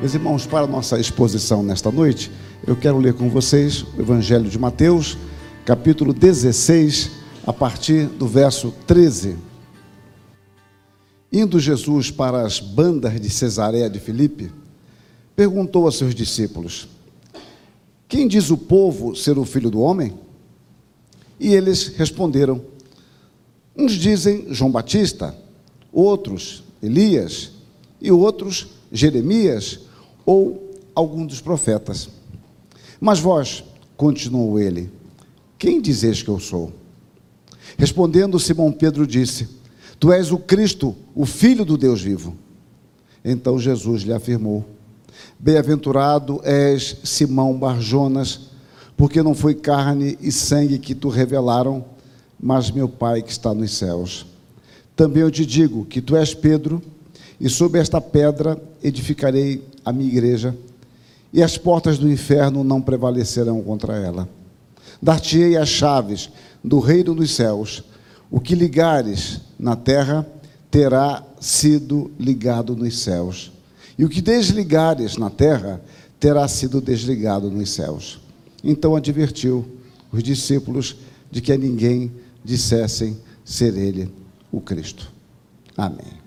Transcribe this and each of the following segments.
Meus irmãos, para a nossa exposição nesta noite, eu quero ler com vocês o Evangelho de Mateus, capítulo 16, a partir do verso 13. Indo Jesus para as bandas de Cesareia de Filipe, perguntou a seus discípulos: Quem diz o povo ser o filho do homem? E eles responderam: Uns dizem João Batista, outros Elias e outros Jeremias ou algum dos profetas. Mas vós, continuou ele, quem dizeis que eu sou? Respondendo, Simão Pedro disse: Tu és o Cristo, o Filho do Deus vivo. Então Jesus lhe afirmou: Bem-aventurado és Simão Barjonas, porque não foi carne e sangue que tu revelaram, mas meu Pai que está nos céus. Também eu te digo que tu és Pedro, e sobre esta pedra edificarei a minha igreja, e as portas do inferno não prevalecerão contra ela. Dar-te-ei as chaves do reino dos céus. O que ligares na terra terá sido ligado nos céus, e o que desligares na terra terá sido desligado nos céus. Então advertiu os discípulos de que a ninguém dissessem ser ele o Cristo. Amém.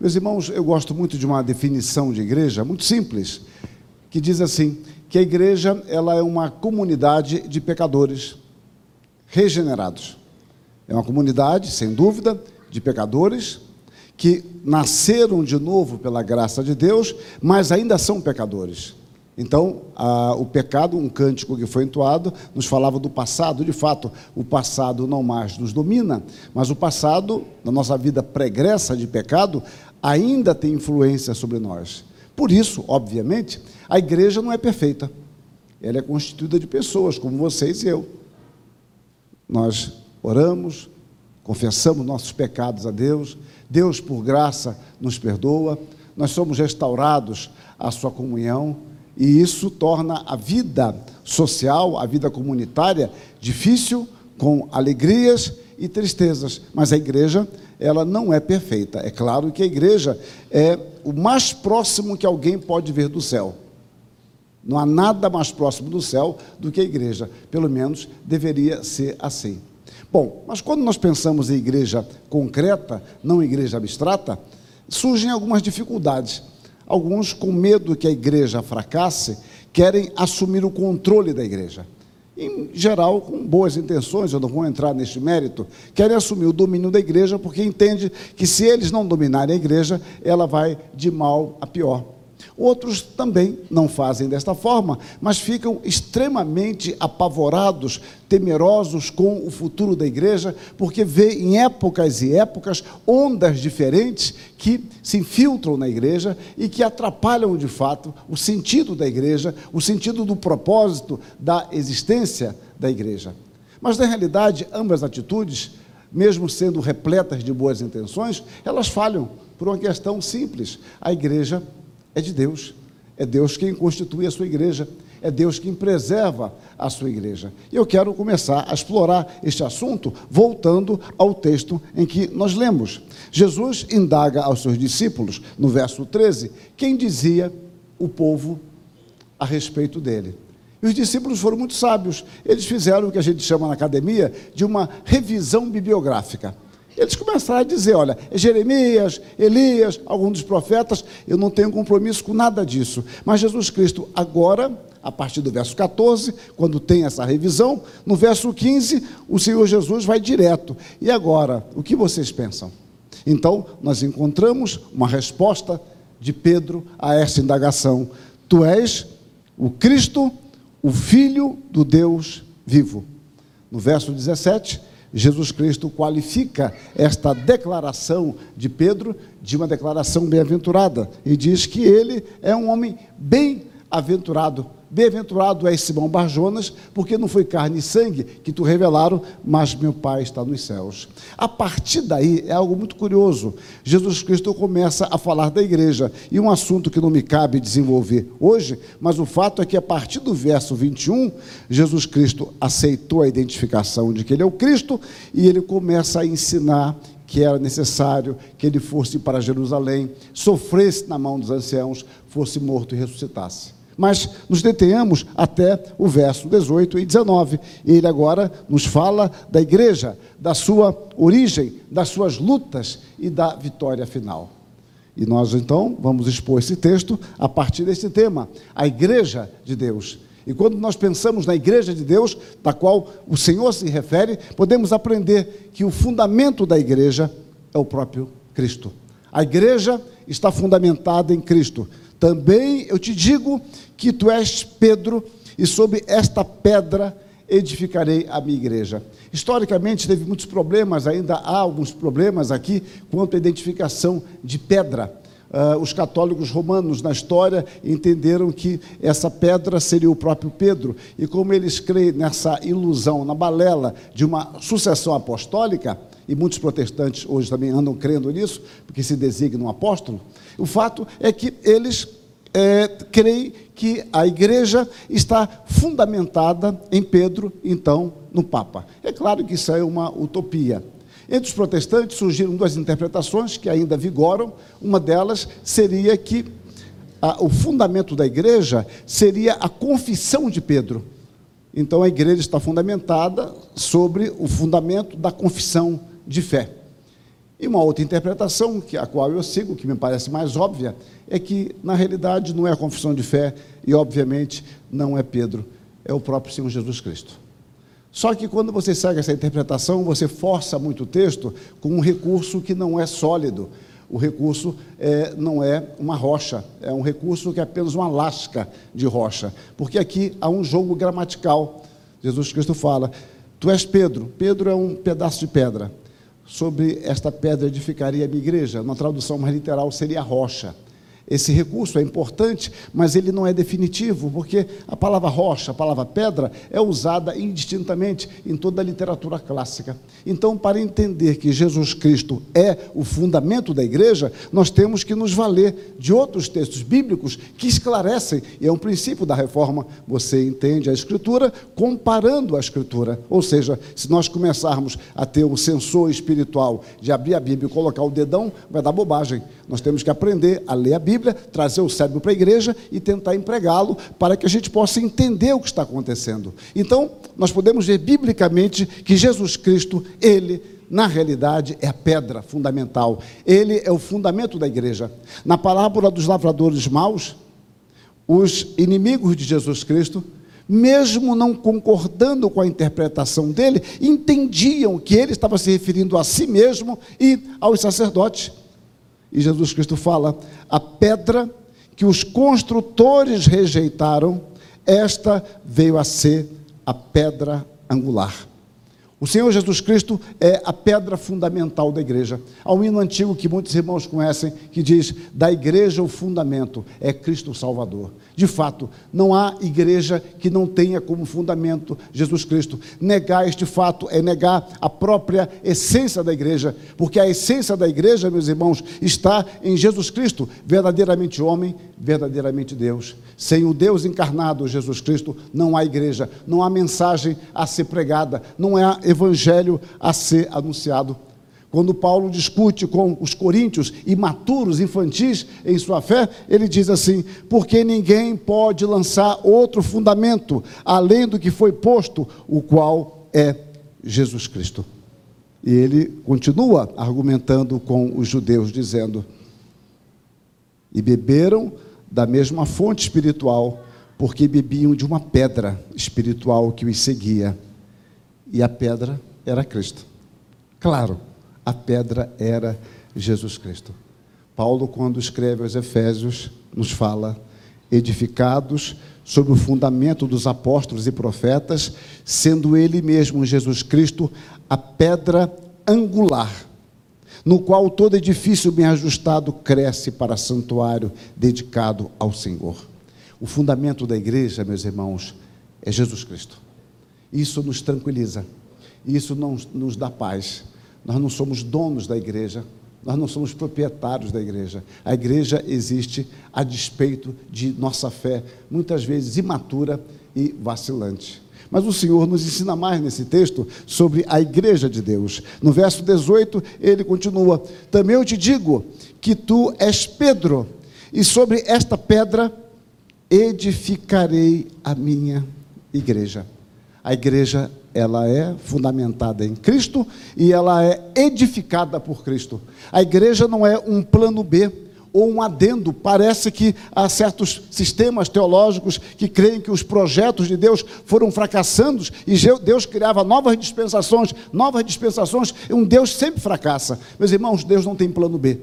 Meus irmãos, eu gosto muito de uma definição de igreja muito simples, que diz assim: que a igreja ela é uma comunidade de pecadores regenerados. É uma comunidade, sem dúvida, de pecadores que nasceram de novo pela graça de Deus, mas ainda são pecadores. Então, a, o pecado, um cântico que foi entoado, nos falava do passado. De fato, o passado não mais nos domina, mas o passado, na nossa vida pregressa de pecado, ainda tem influência sobre nós. Por isso, obviamente, a igreja não é perfeita. Ela é constituída de pessoas como vocês e eu. Nós oramos, confessamos nossos pecados a Deus, Deus, por graça, nos perdoa, nós somos restaurados à sua comunhão, e isso torna a vida social, a vida comunitária, difícil, com alegrias e tristezas, mas a igreja ela não é perfeita. É claro que a igreja é o mais próximo que alguém pode ver do céu. Não há nada mais próximo do céu do que a igreja, pelo menos deveria ser assim. Bom, mas quando nós pensamos em igreja concreta, não igreja abstrata, surgem algumas dificuldades. Alguns, com medo que a igreja fracasse, querem assumir o controle da igreja em geral, com boas intenções, eu não vou entrar neste mérito, querem assumir o domínio da igreja porque entende que se eles não dominarem a igreja, ela vai de mal a pior. Outros também não fazem desta forma, mas ficam extremamente apavorados, temerosos com o futuro da igreja, porque vê em épocas e épocas ondas diferentes que se infiltram na igreja e que atrapalham de fato o sentido da igreja, o sentido do propósito da existência da igreja. Mas na realidade, ambas atitudes, mesmo sendo repletas de boas intenções, elas falham por uma questão simples. A igreja é de Deus. É Deus quem constitui a sua igreja. É Deus quem preserva a sua igreja. E eu quero começar a explorar este assunto voltando ao texto em que nós lemos. Jesus indaga aos seus discípulos, no verso 13, quem dizia o povo a respeito dele. E os discípulos foram muito sábios. Eles fizeram o que a gente chama na academia de uma revisão bibliográfica. Eles começaram a dizer: olha, Jeremias, Elias, alguns dos profetas, eu não tenho compromisso com nada disso. Mas Jesus Cristo, agora, a partir do verso 14, quando tem essa revisão, no verso 15, o Senhor Jesus vai direto. E agora, o que vocês pensam? Então, nós encontramos uma resposta de Pedro a essa indagação: Tu és o Cristo, o Filho do Deus vivo. No verso 17, Jesus Cristo qualifica esta declaração de Pedro de uma declaração bem-aventurada e diz que ele é um homem bem-aventurado Bem-aventurado és Simão Barjonas, porque não foi carne e sangue que tu revelaram, mas meu Pai está nos céus. A partir daí é algo muito curioso. Jesus Cristo começa a falar da igreja, e um assunto que não me cabe desenvolver hoje, mas o fato é que a partir do verso 21, Jesus Cristo aceitou a identificação de que ele é o Cristo e ele começa a ensinar que era necessário que ele fosse para Jerusalém, sofresse na mão dos anciãos, fosse morto e ressuscitasse. Mas nos detenhamos até o verso 18 e 19. E ele agora nos fala da igreja, da sua origem, das suas lutas e da vitória final. E nós então vamos expor esse texto a partir desse tema, a igreja de Deus. E quando nós pensamos na igreja de Deus, da qual o Senhor se refere, podemos aprender que o fundamento da igreja é o próprio Cristo. A igreja está fundamentada em Cristo. Também eu te digo que tu és Pedro, e sobre esta pedra edificarei a minha igreja. Historicamente teve muitos problemas, ainda há alguns problemas aqui quanto à identificação de pedra. Uh, os católicos romanos na história entenderam que essa pedra seria o próprio Pedro, e como eles creem nessa ilusão, na balela de uma sucessão apostólica, e muitos protestantes hoje também andam crendo nisso, porque se designa um apóstolo, o fato é que eles é, creem que a igreja está fundamentada em Pedro, então no Papa. É claro que isso é uma utopia. Entre os protestantes surgiram duas interpretações que ainda vigoram. Uma delas seria que a, o fundamento da igreja seria a confissão de Pedro. Então a igreja está fundamentada sobre o fundamento da confissão de fé. E uma outra interpretação, que a qual eu sigo, que me parece mais óbvia, é que na realidade não é a confissão de fé e obviamente não é Pedro, é o próprio Senhor Jesus Cristo. Só que quando você segue essa interpretação, você força muito o texto com um recurso que não é sólido. O recurso é, não é uma rocha, é um recurso que é apenas uma lasca de rocha. Porque aqui há um jogo gramatical. Jesus Cristo fala: Tu és Pedro. Pedro é um pedaço de pedra. Sobre esta pedra edificaria a minha igreja. Uma tradução mais literal seria rocha. Esse recurso é importante, mas ele não é definitivo, porque a palavra rocha, a palavra pedra, é usada indistintamente em toda a literatura clássica. Então, para entender que Jesus Cristo é o fundamento da igreja, nós temos que nos valer de outros textos bíblicos que esclarecem, e é um princípio da reforma, você entende a Escritura comparando a Escritura. Ou seja, se nós começarmos a ter o sensor espiritual de abrir a Bíblia e colocar o dedão, vai dar bobagem. Nós temos que aprender a ler a Bíblia Bíblia, trazer o cérebro para a igreja e tentar empregá-lo para que a gente possa entender o que está acontecendo. Então, nós podemos ver biblicamente que Jesus Cristo, ele na realidade, é a pedra fundamental. Ele é o fundamento da igreja. Na parábola dos lavradores maus, os inimigos de Jesus Cristo, mesmo não concordando com a interpretação dele, entendiam que ele estava se referindo a si mesmo e aos sacerdotes. E Jesus Cristo fala: a pedra que os construtores rejeitaram, esta veio a ser a pedra angular. O Senhor Jesus Cristo é a pedra fundamental da igreja. Há um hino antigo que muitos irmãos conhecem que diz: da igreja o fundamento é Cristo Salvador. De fato, não há igreja que não tenha como fundamento Jesus Cristo. Negar este fato é negar a própria essência da igreja, porque a essência da igreja, meus irmãos, está em Jesus Cristo, verdadeiramente homem, verdadeiramente Deus. Sem o Deus encarnado, Jesus Cristo, não há igreja, não há mensagem a ser pregada, não há evangelho a ser anunciado. Quando Paulo discute com os coríntios imaturos, infantis em sua fé, ele diz assim: porque ninguém pode lançar outro fundamento além do que foi posto, o qual é Jesus Cristo. E ele continua argumentando com os judeus, dizendo: e beberam da mesma fonte espiritual, porque bebiam de uma pedra espiritual que os seguia, e a pedra era Cristo. Claro a pedra era Jesus Cristo. Paulo, quando escreve aos Efésios, nos fala: edificados sobre o fundamento dos apóstolos e profetas, sendo Ele mesmo, Jesus Cristo, a pedra angular, no qual todo edifício bem ajustado cresce para santuário dedicado ao Senhor. O fundamento da igreja, meus irmãos, é Jesus Cristo. Isso nos tranquiliza, isso nos dá paz nós não somos donos da igreja, nós não somos proprietários da igreja. A igreja existe a despeito de nossa fé, muitas vezes imatura e vacilante. Mas o Senhor nos ensina mais nesse texto sobre a igreja de Deus. No verso 18, ele continua: Também eu te digo que tu és Pedro, e sobre esta pedra edificarei a minha igreja. A igreja, ela é fundamentada em Cristo e ela é edificada por Cristo. A igreja não é um plano B ou um adendo. Parece que há certos sistemas teológicos que creem que os projetos de Deus foram fracassando e Deus criava novas dispensações, novas dispensações, e um Deus sempre fracassa. Meus irmãos, Deus não tem plano B.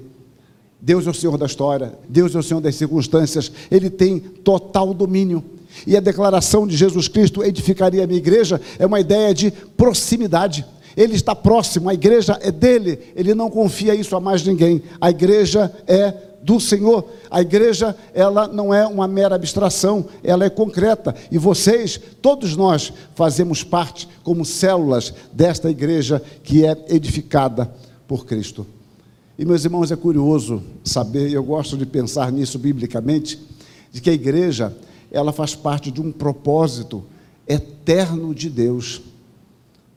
Deus é o Senhor da história, Deus é o Senhor das circunstâncias, Ele tem total domínio. E a declaração de Jesus Cristo edificaria a minha igreja é uma ideia de proximidade. Ele está próximo, a igreja é dele, ele não confia isso a mais ninguém. A igreja é do Senhor. A igreja, ela não é uma mera abstração, ela é concreta. E vocês, todos nós, fazemos parte como células desta igreja que é edificada por Cristo. E meus irmãos, é curioso saber, e eu gosto de pensar nisso biblicamente, de que a igreja, ela faz parte de um propósito eterno de Deus.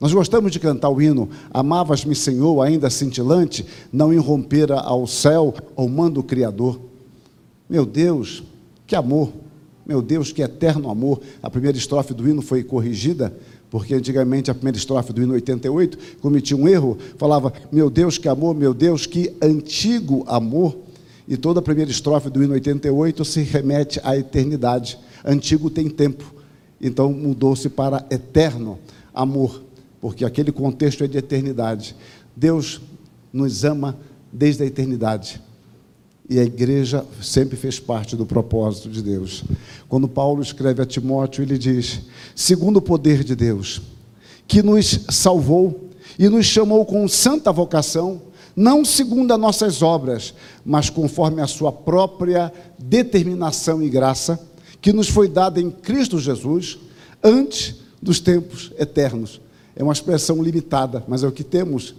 Nós gostamos de cantar o hino Amavas-me, Senhor, ainda cintilante, não irrompera ao céu ou mando o Criador. Meu Deus, que amor! Meu Deus, que eterno amor! A primeira estrofe do hino foi corrigida, porque antigamente a primeira estrofe do hino 88 cometia um erro, falava: Meu Deus, que amor, meu Deus, que antigo amor. E toda a primeira estrofe do hino 88 se remete à eternidade. Antigo tem tempo, então mudou-se para eterno amor porque aquele contexto é de eternidade. Deus nos ama desde a eternidade. E a igreja sempre fez parte do propósito de Deus. Quando Paulo escreve a Timóteo, ele diz: segundo o poder de Deus, que nos salvou e nos chamou com santa vocação, não segundo as nossas obras, mas conforme a sua própria determinação e graça, que nos foi dada em Cristo Jesus, antes dos tempos eternos é uma expressão limitada, mas é o que temos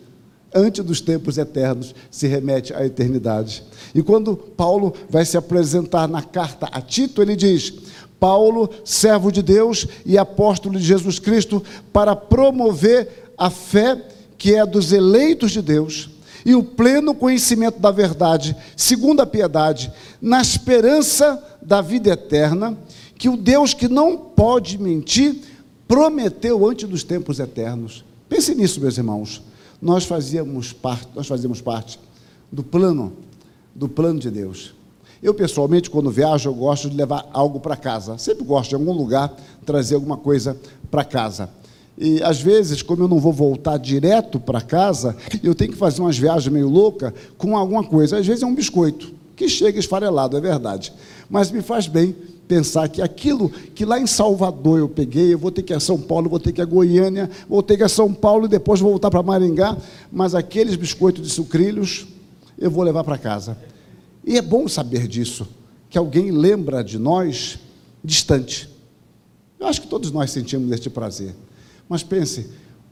antes dos tempos eternos, se remete à eternidade. E quando Paulo vai se apresentar na carta a Tito, ele diz: Paulo, servo de Deus e apóstolo de Jesus Cristo, para promover a fé que é dos eleitos de Deus e o pleno conhecimento da verdade, segundo a piedade, na esperança da vida eterna, que o Deus que não pode mentir prometeu antes dos tempos eternos. Pense nisso, meus irmãos. Nós fazíamos parte, nós fazíamos parte do plano, do plano de Deus. Eu, pessoalmente, quando viajo, eu gosto de levar algo para casa. Sempre gosto de algum lugar trazer alguma coisa para casa. E às vezes, como eu não vou voltar direto para casa, eu tenho que fazer umas viagens meio loucas com alguma coisa. Às vezes é um biscoito, que chega esfarelado, é verdade. Mas me faz bem pensar que aquilo que lá em Salvador eu peguei, eu vou ter que ir a São Paulo, vou ter que ir a Goiânia, vou ter que ir a São Paulo e depois voltar para Maringá, mas aqueles biscoitos de sucrilhos eu vou levar para casa. E é bom saber disso, que alguém lembra de nós distante. Eu acho que todos nós sentimos este prazer. Mas pense,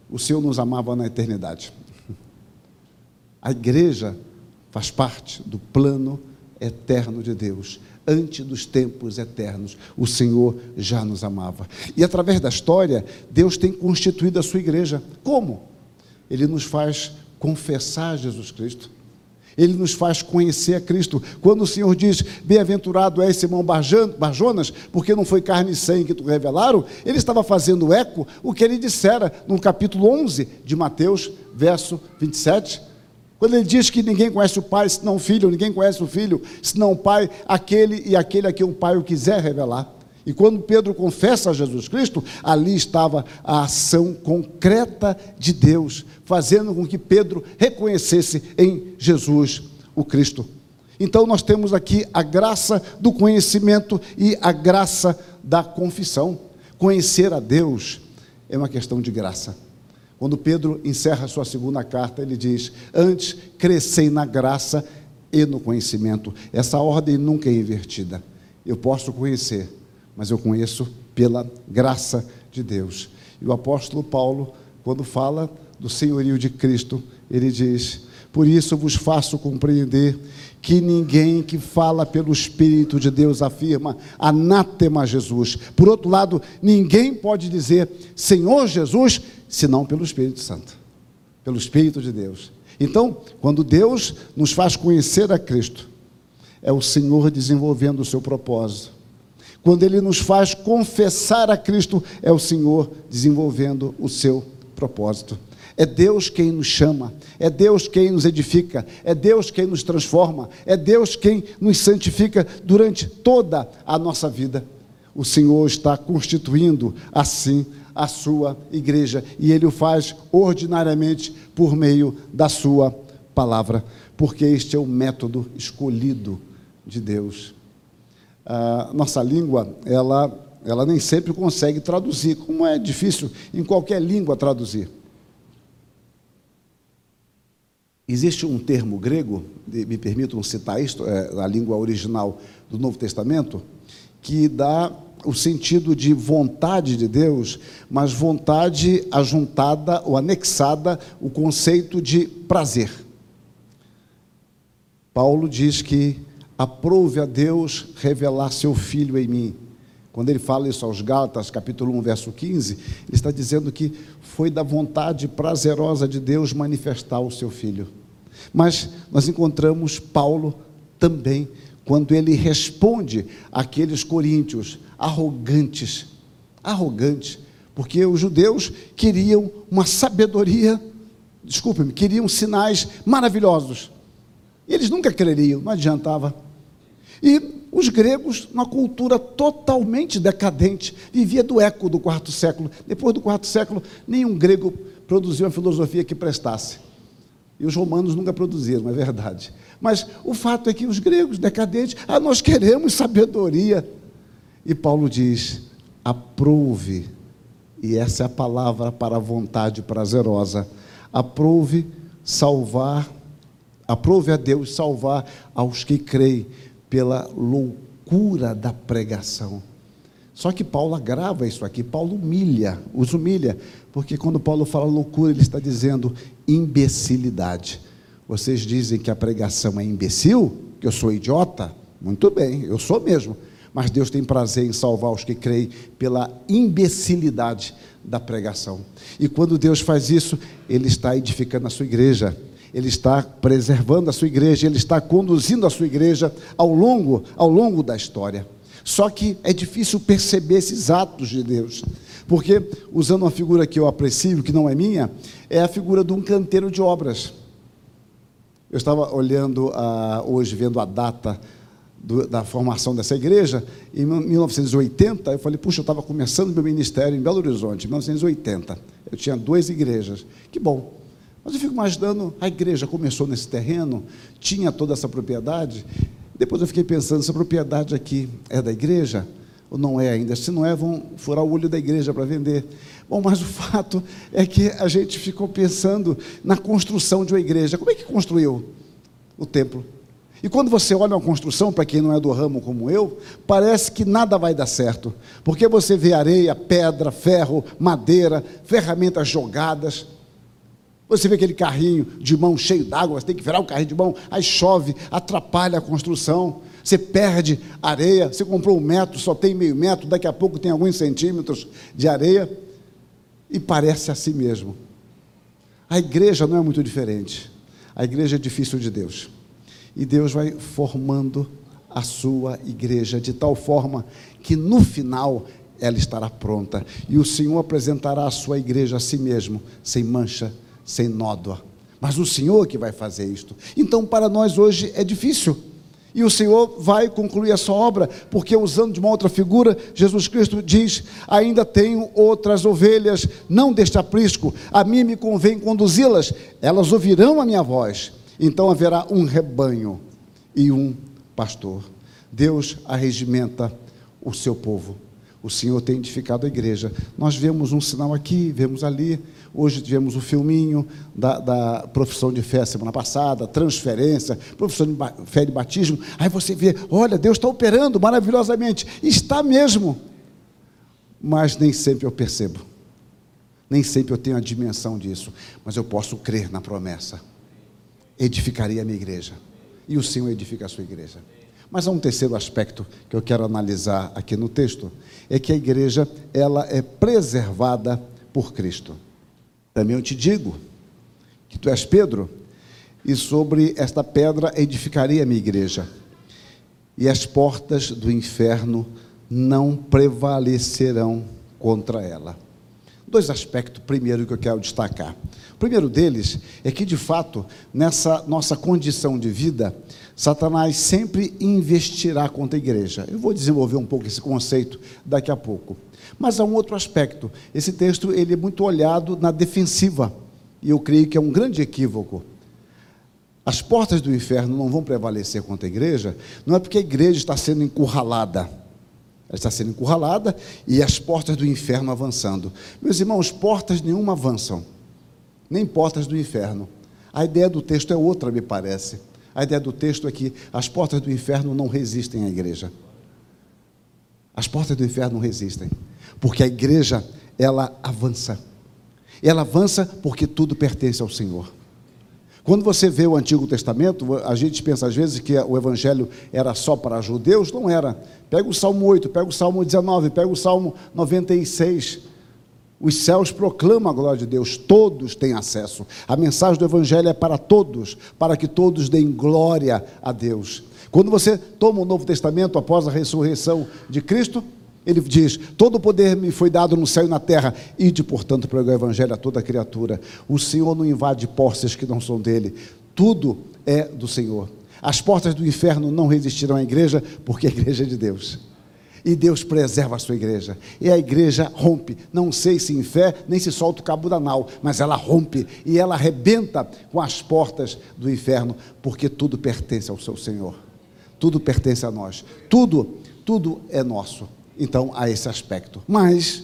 o Senhor nos amava na eternidade. A igreja faz parte do plano eterno de Deus antes dos tempos eternos. O Senhor já nos amava. E através da história, Deus tem constituído a sua igreja. Como? Ele nos faz confessar Jesus Cristo. Ele nos faz conhecer a Cristo. Quando o Senhor diz, bem-aventurado é Simão Barjonas, porque não foi carne e sangue que tu revelaram, ele estava fazendo eco o que ele dissera no capítulo 11 de Mateus, verso 27. Quando ele diz que ninguém conhece o Pai senão o Filho, ninguém conhece o Filho senão o Pai, aquele e aquele a quem o Pai o quiser revelar. E quando Pedro confessa a Jesus Cristo, ali estava a ação concreta de Deus, fazendo com que Pedro reconhecesse em Jesus o Cristo. Então nós temos aqui a graça do conhecimento e a graça da confissão. Conhecer a Deus é uma questão de graça. Quando Pedro encerra sua segunda carta, ele diz: Antes crescei na graça e no conhecimento. Essa ordem nunca é invertida. Eu posso conhecer, mas eu conheço pela graça de Deus. E o apóstolo Paulo, quando fala do senhorio de Cristo, ele diz: Por isso vos faço compreender que ninguém que fala pelo Espírito de Deus afirma anátema Jesus. Por outro lado, ninguém pode dizer Senhor Jesus, senão pelo Espírito Santo, pelo Espírito de Deus. Então, quando Deus nos faz conhecer a Cristo, é o Senhor desenvolvendo o seu propósito. Quando Ele nos faz confessar a Cristo, é o Senhor desenvolvendo o seu propósito. É Deus quem nos chama, é Deus quem nos edifica, é Deus quem nos transforma, é Deus quem nos santifica durante toda a nossa vida. O Senhor está constituindo assim a sua igreja e ele o faz ordinariamente por meio da sua palavra, porque este é o método escolhido de Deus. A nossa língua, ela, ela nem sempre consegue traduzir, como é difícil em qualquer língua traduzir. Existe um termo grego, me permitam citar isto, é a língua original do Novo Testamento, que dá o sentido de vontade de Deus, mas vontade ajuntada ou anexada o conceito de prazer. Paulo diz que aprove a Deus revelar seu filho em mim. Quando ele fala isso aos Gálatas, capítulo 1, verso 15, ele está dizendo que foi da vontade prazerosa de Deus manifestar o seu filho. Mas nós encontramos Paulo também quando ele responde àqueles coríntios arrogantes, arrogantes, porque os judeus queriam uma sabedoria, desculpe-me, queriam sinais maravilhosos. E eles nunca creriam, não adiantava. E os gregos, uma cultura totalmente decadente, vivia do eco do quarto século. Depois do quarto século, nenhum grego produziu uma filosofia que prestasse. E os romanos nunca produziram, é verdade. Mas o fato é que os gregos decadentes, ah, nós queremos sabedoria. E Paulo diz: aprove, e essa é a palavra para a vontade prazerosa, aprove salvar, aprove a Deus salvar aos que creem pela loucura da pregação. Só que Paulo agrava isso aqui, Paulo humilha, os humilha, porque quando Paulo fala loucura, ele está dizendo imbecilidade. Vocês dizem que a pregação é imbecil, que eu sou idiota? Muito bem, eu sou mesmo. Mas Deus tem prazer em salvar os que creem pela imbecilidade da pregação. E quando Deus faz isso, Ele está edificando a sua igreja ele está preservando a sua igreja, ele está conduzindo a sua igreja ao longo, ao longo da história. Só que é difícil perceber esses atos de Deus, porque, usando uma figura que eu aprecio, que não é minha, é a figura de um canteiro de obras. Eu estava olhando ah, hoje, vendo a data do, da formação dessa igreja, em 1980, eu falei, puxa, eu estava começando meu ministério em Belo Horizonte, em 1980. Eu tinha duas igrejas. Que bom. Mas eu fico imaginando, a igreja começou nesse terreno, tinha toda essa propriedade. Depois eu fiquei pensando, essa propriedade aqui é da igreja ou não é ainda? Se não é, vão furar o olho da igreja para vender. Bom, mas o fato é que a gente ficou pensando na construção de uma igreja. Como é que construiu o templo? E quando você olha uma construção, para quem não é do ramo como eu, parece que nada vai dar certo. Porque você vê areia, pedra, ferro, madeira, ferramentas jogadas. Você vê aquele carrinho de mão cheio d'água, você tem que virar o carrinho de mão, aí chove, atrapalha a construção, você perde areia, você comprou um metro, só tem meio metro, daqui a pouco tem alguns centímetros de areia, e parece assim mesmo. A igreja não é muito diferente. A igreja é difícil de Deus. E Deus vai formando a sua igreja de tal forma que no final ela estará pronta. E o Senhor apresentará a sua igreja a si mesmo, sem mancha, sem nódoa. Mas o Senhor que vai fazer isto. Então, para nós hoje é difícil. E o Senhor vai concluir a sua obra, porque usando de uma outra figura, Jesus Cristo diz: Ainda tenho outras ovelhas, não deste aprisco, a mim me convém conduzi-las, elas ouvirão a minha voz. Então haverá um rebanho e um pastor. Deus arregimenta o seu povo. O Senhor tem edificado a igreja. Nós vemos um sinal aqui, vemos ali. Hoje tivemos o filminho da, da profissão de fé semana passada, transferência, profissão de fé de batismo. Aí você vê, olha, Deus está operando maravilhosamente. Está mesmo. Mas nem sempre eu percebo. Nem sempre eu tenho a dimensão disso. Mas eu posso crer na promessa. edificaria a minha igreja. E o Senhor edifica a sua igreja. Mas há um terceiro aspecto que eu quero analisar aqui no texto, é que a igreja ela é preservada por Cristo. Também eu te digo que tu és Pedro, e sobre esta pedra edificarei a minha igreja, e as portas do inferno não prevalecerão contra ela. Dois aspectos, primeiro, que eu quero destacar. O primeiro deles é que, de fato, nessa nossa condição de vida, Satanás sempre investirá contra a igreja. Eu vou desenvolver um pouco esse conceito daqui a pouco. Mas há um outro aspecto. Esse texto ele é muito olhado na defensiva. E eu creio que é um grande equívoco. As portas do inferno não vão prevalecer contra a igreja, não é porque a igreja está sendo encurralada. Ela está sendo encurralada e as portas do inferno avançando. Meus irmãos, portas nenhuma avançam, nem portas do inferno. A ideia do texto é outra, me parece. A ideia do texto é que as portas do inferno não resistem à igreja. As portas do inferno não resistem, porque a igreja, ela avança. Ela avança porque tudo pertence ao Senhor. Quando você vê o Antigo Testamento, a gente pensa às vezes que o Evangelho era só para judeus, não era. Pega o Salmo 8, pega o Salmo 19, pega o Salmo 96. Os céus proclamam a glória de Deus, todos têm acesso. A mensagem do Evangelho é para todos, para que todos deem glória a Deus. Quando você toma o Novo Testamento após a ressurreição de Cristo, ele diz: Todo o poder me foi dado no céu e na terra, ide, portanto, pregar o evangelho a toda criatura. O Senhor não invade posses que não são dele, tudo é do Senhor. As portas do inferno não resistirão à igreja, porque a igreja é de Deus. E Deus preserva a sua igreja. E a igreja rompe. Não sei se em fé, nem se solta o cabo da nau, mas ela rompe e ela arrebenta com as portas do inferno, porque tudo pertence ao seu Senhor. Tudo pertence a nós. Tudo, tudo é nosso então a esse aspecto. Mas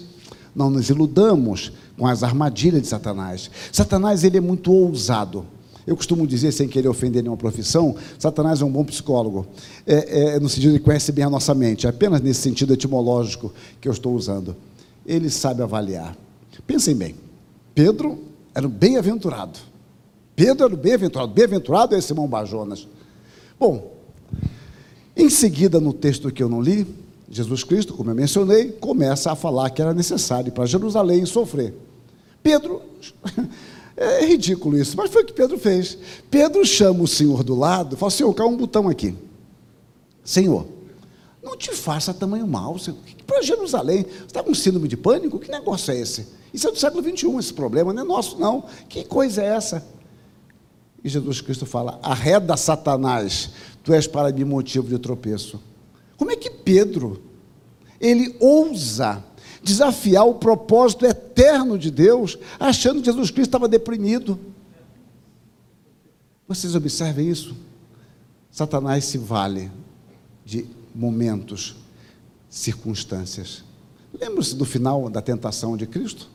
não nos iludamos com as armadilhas de Satanás. Satanás ele é muito ousado. Eu costumo dizer, sem querer ofender nenhuma profissão, Satanás é um bom psicólogo, é, é, no sentido de conhece bem a nossa mente, é apenas nesse sentido etimológico que eu estou usando. Ele sabe avaliar. Pensem bem, Pedro era um bem-aventurado. Pedro era um bem-aventurado. Bem-aventurado é Simão Bajonas. Bom, em seguida, no texto que eu não li, Jesus Cristo, como eu mencionei, começa a falar que era necessário para Jerusalém sofrer. Pedro, é ridículo isso, mas foi o que Pedro fez. Pedro chama o Senhor do lado e fala: Senhor, cai um botão aqui. Senhor, não te faça tamanho mal. Para Jerusalém, você está com síndrome de pânico? Que negócio é esse? Isso é do século XXI, esse problema não é nosso, não. Que coisa é essa? E Jesus Cristo fala: arreda Satanás, tu és para mim motivo de tropeço. Como é que Pedro, ele ousa desafiar o propósito eterno de Deus, achando que Jesus Cristo estava deprimido? Vocês observem isso? Satanás se vale de momentos, circunstâncias. Lembra-se do final da tentação de Cristo?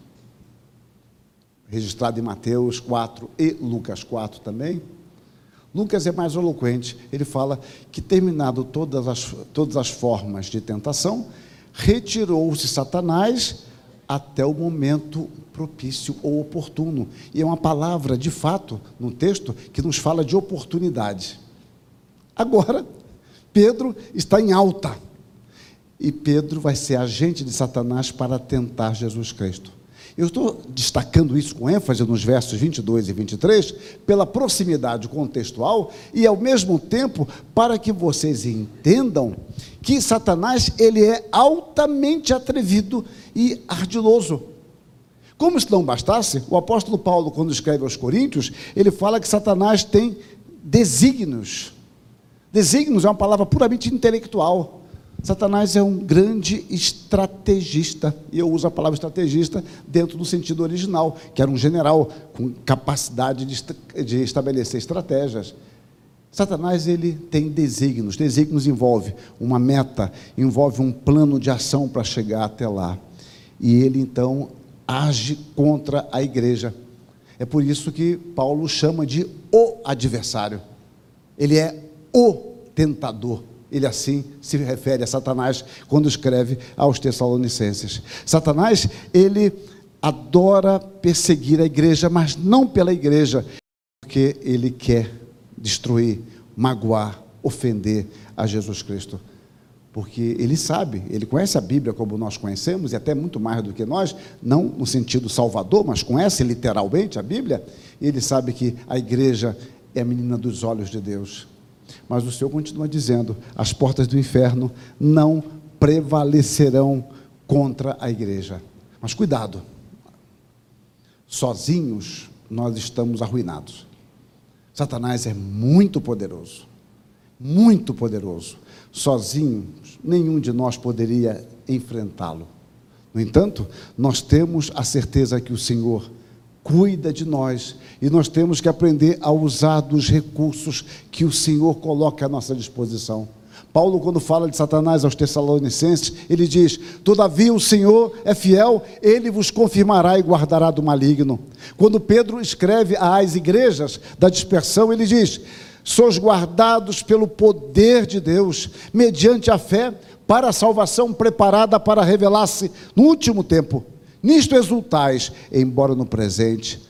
Registrado em Mateus 4 e Lucas 4 também. Lucas é mais eloquente, ele fala que, terminado todas as, todas as formas de tentação, retirou-se Satanás até o momento propício ou oportuno. E é uma palavra, de fato, no texto, que nos fala de oportunidade. Agora, Pedro está em alta. E Pedro vai ser agente de Satanás para tentar Jesus Cristo. Eu estou destacando isso com ênfase nos versos 22 e 23, pela proximidade contextual e ao mesmo tempo para que vocês entendam que Satanás ele é altamente atrevido e ardiloso. Como se não bastasse, o apóstolo Paulo, quando escreve aos Coríntios, ele fala que Satanás tem desígnios. Desígnios é uma palavra puramente intelectual. Satanás é um grande estrategista, e eu uso a palavra estrategista dentro do sentido original, que era um general com capacidade de, de estabelecer estratégias. Satanás ele tem desígnios, desígnios envolve uma meta, envolve um plano de ação para chegar até lá. E ele então age contra a igreja. É por isso que Paulo chama de o adversário. Ele é o tentador. Ele assim se refere a Satanás quando escreve aos Tessalonicenses. Satanás, ele adora perseguir a igreja, mas não pela igreja, porque ele quer destruir, magoar, ofender a Jesus Cristo. Porque ele sabe, ele conhece a Bíblia como nós conhecemos, e até muito mais do que nós, não no sentido salvador, mas conhece literalmente a Bíblia, e ele sabe que a igreja é a menina dos olhos de Deus. Mas o Senhor continua dizendo: as portas do inferno não prevalecerão contra a igreja. Mas cuidado, sozinhos nós estamos arruinados. Satanás é muito poderoso, muito poderoso. Sozinhos, nenhum de nós poderia enfrentá-lo. No entanto, nós temos a certeza que o Senhor cuida de nós e nós temos que aprender a usar dos recursos que o Senhor coloca à nossa disposição. Paulo, quando fala de Satanás aos Tessalonicenses, ele diz: Todavia o Senhor é fiel, ele vos confirmará e guardará do maligno. Quando Pedro escreve às igrejas da dispersão, ele diz: Sois guardados pelo poder de Deus, mediante a fé, para a salvação preparada para revelar-se no último tempo. Nisto exultais, embora no presente,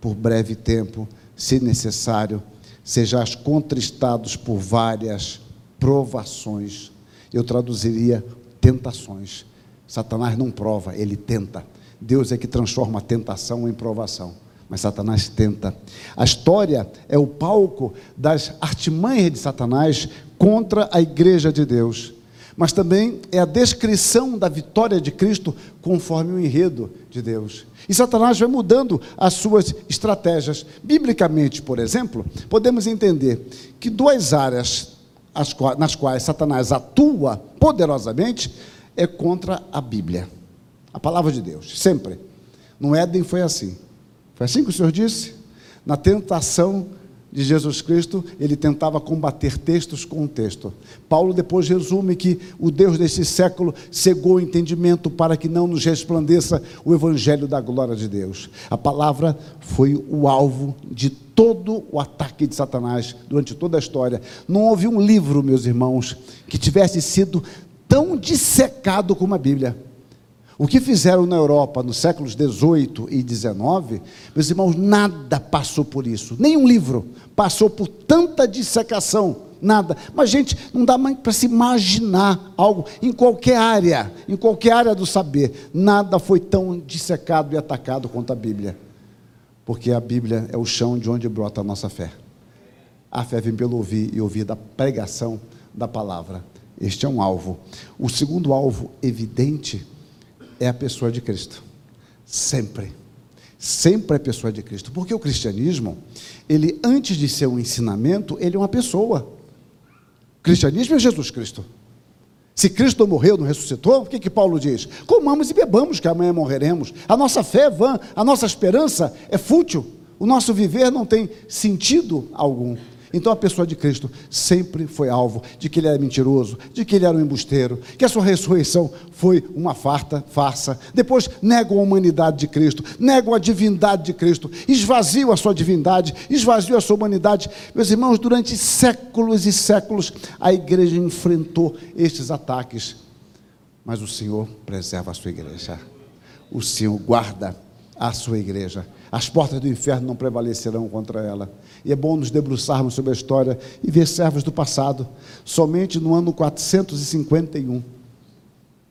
por breve tempo, se necessário, sejais contristados por várias provações. Eu traduziria tentações. Satanás não prova, ele tenta. Deus é que transforma a tentação em provação. Mas Satanás tenta. A história é o palco das artimanhas de Satanás contra a igreja de Deus. Mas também é a descrição da vitória de Cristo conforme o enredo de Deus. E Satanás vai mudando as suas estratégias. Biblicamente, por exemplo, podemos entender que duas áreas nas quais Satanás atua poderosamente é contra a Bíblia, a palavra de Deus, sempre. No Éden foi assim. Foi assim que o Senhor disse? Na tentação de Jesus Cristo, ele tentava combater textos com texto. Paulo depois resume que o Deus desse século cegou o entendimento para que não nos resplandeça o evangelho da glória de Deus. A palavra foi o alvo de todo o ataque de Satanás durante toda a história. Não houve um livro, meus irmãos, que tivesse sido tão dissecado como a Bíblia. O que fizeram na Europa nos séculos 18 e 19, meus irmãos, nada passou por isso. Nenhum livro passou por tanta dissecação. Nada. Mas, gente, não dá para se imaginar algo em qualquer área, em qualquer área do saber. Nada foi tão dissecado e atacado quanto a Bíblia. Porque a Bíblia é o chão de onde brota a nossa fé. A fé vem pelo ouvir e ouvir da pregação da palavra. Este é um alvo. O segundo alvo evidente é a pessoa de Cristo. Sempre. Sempre é a pessoa de Cristo. Porque o cristianismo, ele antes de ser um ensinamento, ele é uma pessoa. O cristianismo é Jesus Cristo. Se Cristo morreu, não ressuscitou, o que, que Paulo diz? Comamos e bebamos, que amanhã morreremos. A nossa fé é vã, a nossa esperança é fútil. O nosso viver não tem sentido algum. Então a pessoa de Cristo sempre foi alvo de que ele era mentiroso, de que ele era um embusteiro, que a sua ressurreição foi uma farta, farsa. Depois negam a humanidade de Cristo, negam a divindade de Cristo, esvaziam a sua divindade, esvaziam a sua humanidade. Meus irmãos, durante séculos e séculos a igreja enfrentou estes ataques, mas o Senhor preserva a sua igreja. O Senhor guarda a sua igreja. As portas do inferno não prevalecerão contra ela. E é bom nos debruçarmos sobre a história e ver servos do passado. Somente no ano 451,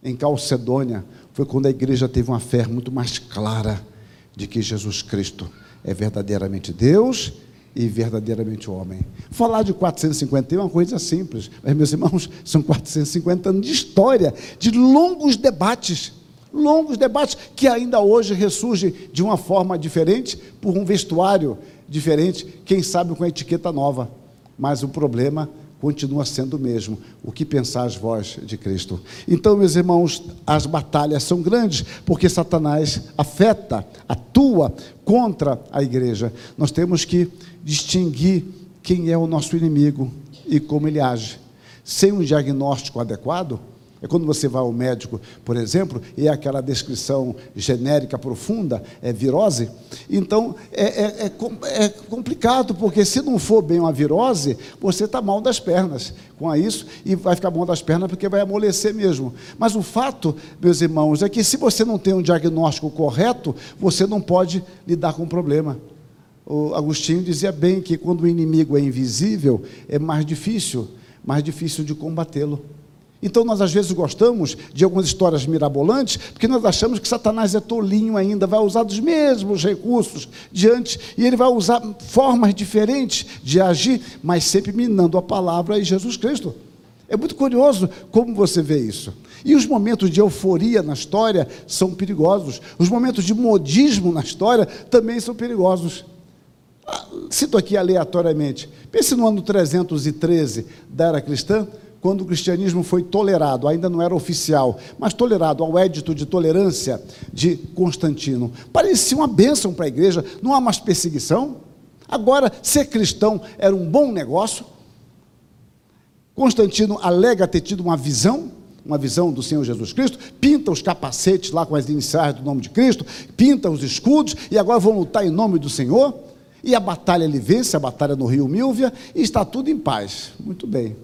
em Calcedônia, foi quando a igreja teve uma fé muito mais clara de que Jesus Cristo é verdadeiramente Deus e verdadeiramente homem. Falar de 451 é uma coisa simples, mas, meus irmãos, são 450 anos de história, de longos debates longos debates que ainda hoje ressurgem de uma forma diferente, por um vestuário diferente, quem sabe com a etiqueta nova. Mas o problema continua sendo o mesmo. O que pensais vós de Cristo? Então, meus irmãos, as batalhas são grandes, porque Satanás afeta, atua contra a igreja. Nós temos que distinguir quem é o nosso inimigo e como ele age. Sem um diagnóstico adequado, é quando você vai ao médico, por exemplo, e é aquela descrição genérica profunda, é virose. Então, é, é, é, é complicado, porque se não for bem uma virose, você está mal das pernas com isso, e vai ficar mal das pernas porque vai amolecer mesmo. Mas o fato, meus irmãos, é que se você não tem um diagnóstico correto, você não pode lidar com o problema. O Agostinho dizia bem que quando o inimigo é invisível, é mais difícil, mais difícil de combatê-lo. Então, nós às vezes gostamos de algumas histórias mirabolantes, porque nós achamos que Satanás é tolinho ainda, vai usar dos mesmos recursos diante, e ele vai usar formas diferentes de agir, mas sempre minando a palavra e Jesus Cristo. É muito curioso como você vê isso. E os momentos de euforia na história são perigosos. Os momentos de modismo na história também são perigosos. Ah, cito aqui aleatoriamente. Pense no ano 313 da era cristã, quando o cristianismo foi tolerado, ainda não era oficial, mas tolerado ao édito de tolerância de Constantino. Parecia uma bênção para a igreja, não há mais perseguição. Agora, ser cristão era um bom negócio. Constantino alega ter tido uma visão, uma visão do Senhor Jesus Cristo, pinta os capacetes lá com as iniciais do nome de Cristo, pinta os escudos e agora vão lutar em nome do Senhor. E a batalha ele vence, a batalha no Rio Milvia, e está tudo em paz. Muito bem.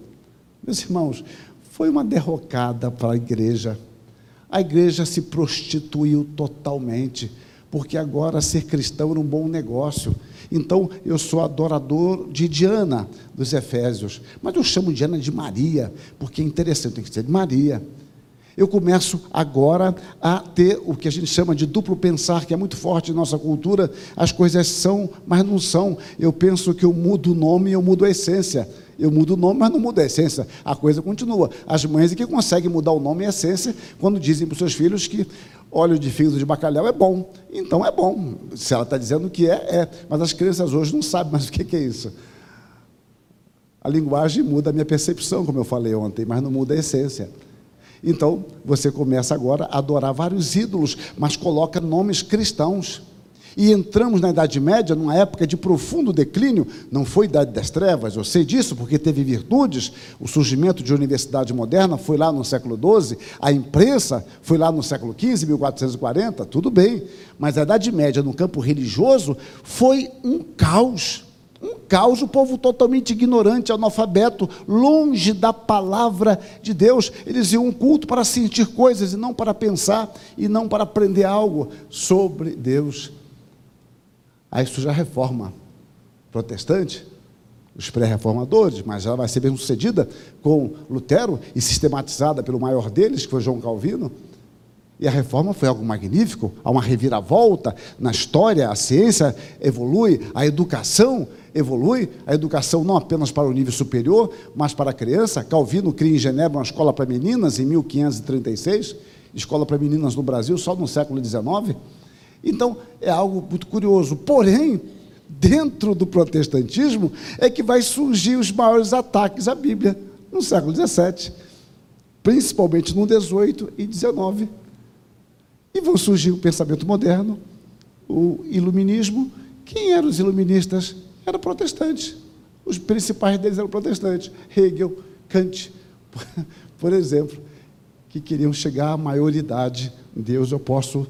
Meus irmãos, foi uma derrocada para a igreja. A igreja se prostituiu totalmente, porque agora ser cristão era um bom negócio. Então, eu sou adorador de Diana, dos Efésios, mas eu chamo Diana de Maria, porque é interessante, tem que ser de Maria. Eu começo agora a ter o que a gente chama de duplo pensar, que é muito forte em nossa cultura. As coisas são, mas não são. Eu penso que eu mudo o nome e eu mudo a essência. Eu mudo o nome, mas não mudo a essência. A coisa continua. As mães é que conseguem mudar o nome e a essência quando dizem para os seus filhos que óleo de fígado de bacalhau é bom. Então é bom. Se ela está dizendo que é, é. Mas as crianças hoje não sabem mais o que é isso. A linguagem muda a minha percepção, como eu falei ontem, mas não muda a essência. Então, você começa agora a adorar vários ídolos, mas coloca nomes cristãos. E entramos na Idade Média, numa época de profundo declínio, não foi Idade das Trevas, eu sei disso porque teve virtudes, o surgimento de universidade moderna foi lá no século XII, a imprensa foi lá no século XV, 1440, tudo bem, mas a Idade Média no campo religioso foi um caos. Um caos, o povo totalmente ignorante, analfabeto, longe da palavra de Deus. Eles iam um culto para sentir coisas e não para pensar e não para aprender algo sobre Deus. Aí surge a reforma protestante, os pré-reformadores, mas ela vai ser bem sucedida com Lutero e sistematizada pelo maior deles, que foi João Calvino. E a reforma foi algo magnífico, há uma reviravolta na história, a ciência evolui, a educação evolui, a educação não apenas para o nível superior, mas para a criança. Calvino cria em Genebra uma escola para meninas em 1536, escola para meninas no Brasil só no século XIX. Então, é algo muito curioso. Porém, dentro do protestantismo é que vai surgir os maiores ataques à Bíblia no século XVII, principalmente no XVIII e XIX. E vão surgir o pensamento moderno, o iluminismo. Quem eram os iluministas? Eram protestantes. Os principais deles eram protestantes. Hegel, Kant, por exemplo, que queriam chegar à maioridade. Deus, eu posso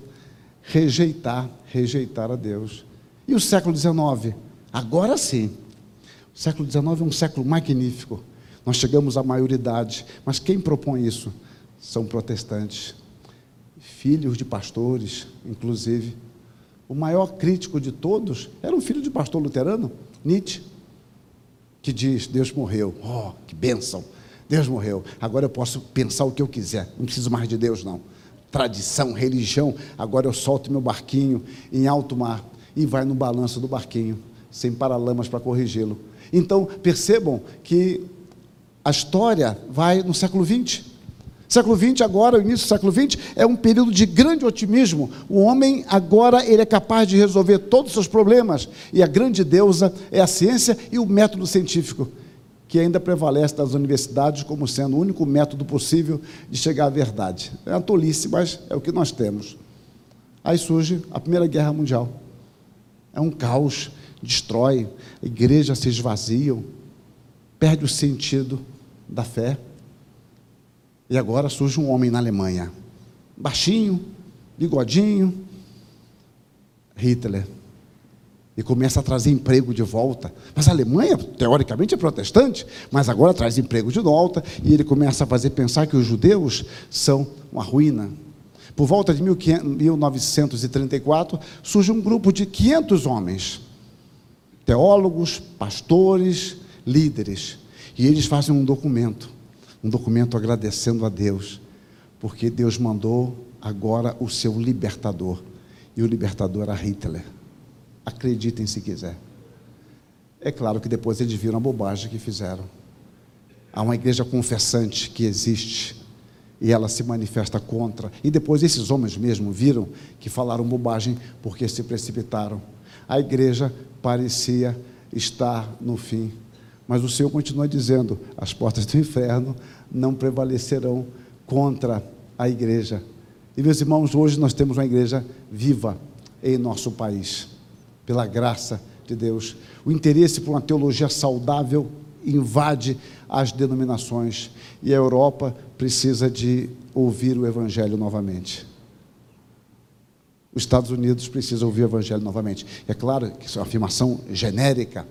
rejeitar, rejeitar a Deus. E o século XIX? Agora sim. O século XIX é um século magnífico. Nós chegamos à maioridade, mas quem propõe isso? São protestantes, filhos de pastores, inclusive. O maior crítico de todos era um filho de pastor luterano, Nietzsche, que diz: Deus morreu. Oh, que bênção! Deus morreu. Agora eu posso pensar o que eu quiser, não preciso mais de Deus, não tradição, religião, agora eu solto meu barquinho em alto mar e vai no balanço do barquinho, sem paralamas para corrigi-lo. Então, percebam que a história vai no século XX. Século XX agora, o início do século XX, é um período de grande otimismo. O homem agora ele é capaz de resolver todos os seus problemas. E a grande deusa é a ciência e o método científico que ainda prevalece nas universidades como sendo o único método possível de chegar à verdade. É uma tolice, mas é o que nós temos. Aí surge a Primeira Guerra Mundial. É um caos, destrói, a igreja se esvazia, perde o sentido da fé. E agora surge um homem na Alemanha, baixinho, bigodinho, Hitler e começa a trazer emprego de volta. Mas a Alemanha, teoricamente, é protestante, mas agora traz emprego de volta e ele começa a fazer pensar que os judeus são uma ruína. Por volta de 1934, surge um grupo de 500 homens, teólogos, pastores, líderes. E eles fazem um documento, um documento agradecendo a Deus, porque Deus mandou agora o seu libertador. E o libertador era Hitler. Acreditem se quiser. É claro que depois eles viram a bobagem que fizeram. Há uma igreja confessante que existe e ela se manifesta contra. E depois esses homens mesmo viram que falaram bobagem porque se precipitaram. A igreja parecia estar no fim. Mas o Senhor continua dizendo: as portas do inferno não prevalecerão contra a igreja. E meus irmãos, hoje nós temos uma igreja viva em nosso país, pela graça de Deus. O interesse por uma teologia saudável invade as denominações e a Europa precisa de ouvir o Evangelho novamente. Os Estados Unidos precisam ouvir o Evangelho novamente. É claro que isso é uma afirmação genérica,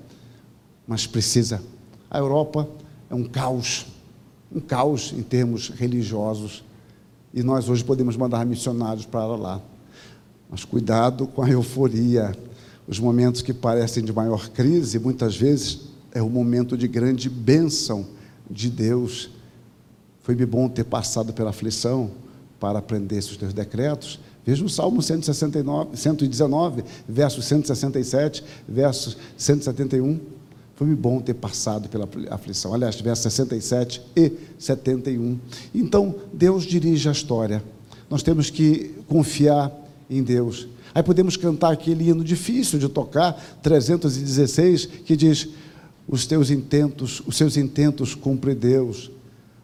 mas precisa. A Europa é um caos, um caos em termos religiosos, e nós hoje podemos mandar missionários para lá. Mas cuidado com a euforia. Os momentos que parecem de maior crise, muitas vezes é o momento de grande bênção de Deus. Foi-me bom ter passado pela aflição para aprender esses teus decretos. Veja o Salmo 169, 119, versos 167, versos 171. Foi-me bom ter passado pela aflição. Aliás, versos 67 e 71. Então, Deus dirige a história. Nós temos que confiar em Deus. Aí podemos cantar aquele hino difícil de tocar, 316, que diz: os teus intentos, os seus intentos cumpre Deus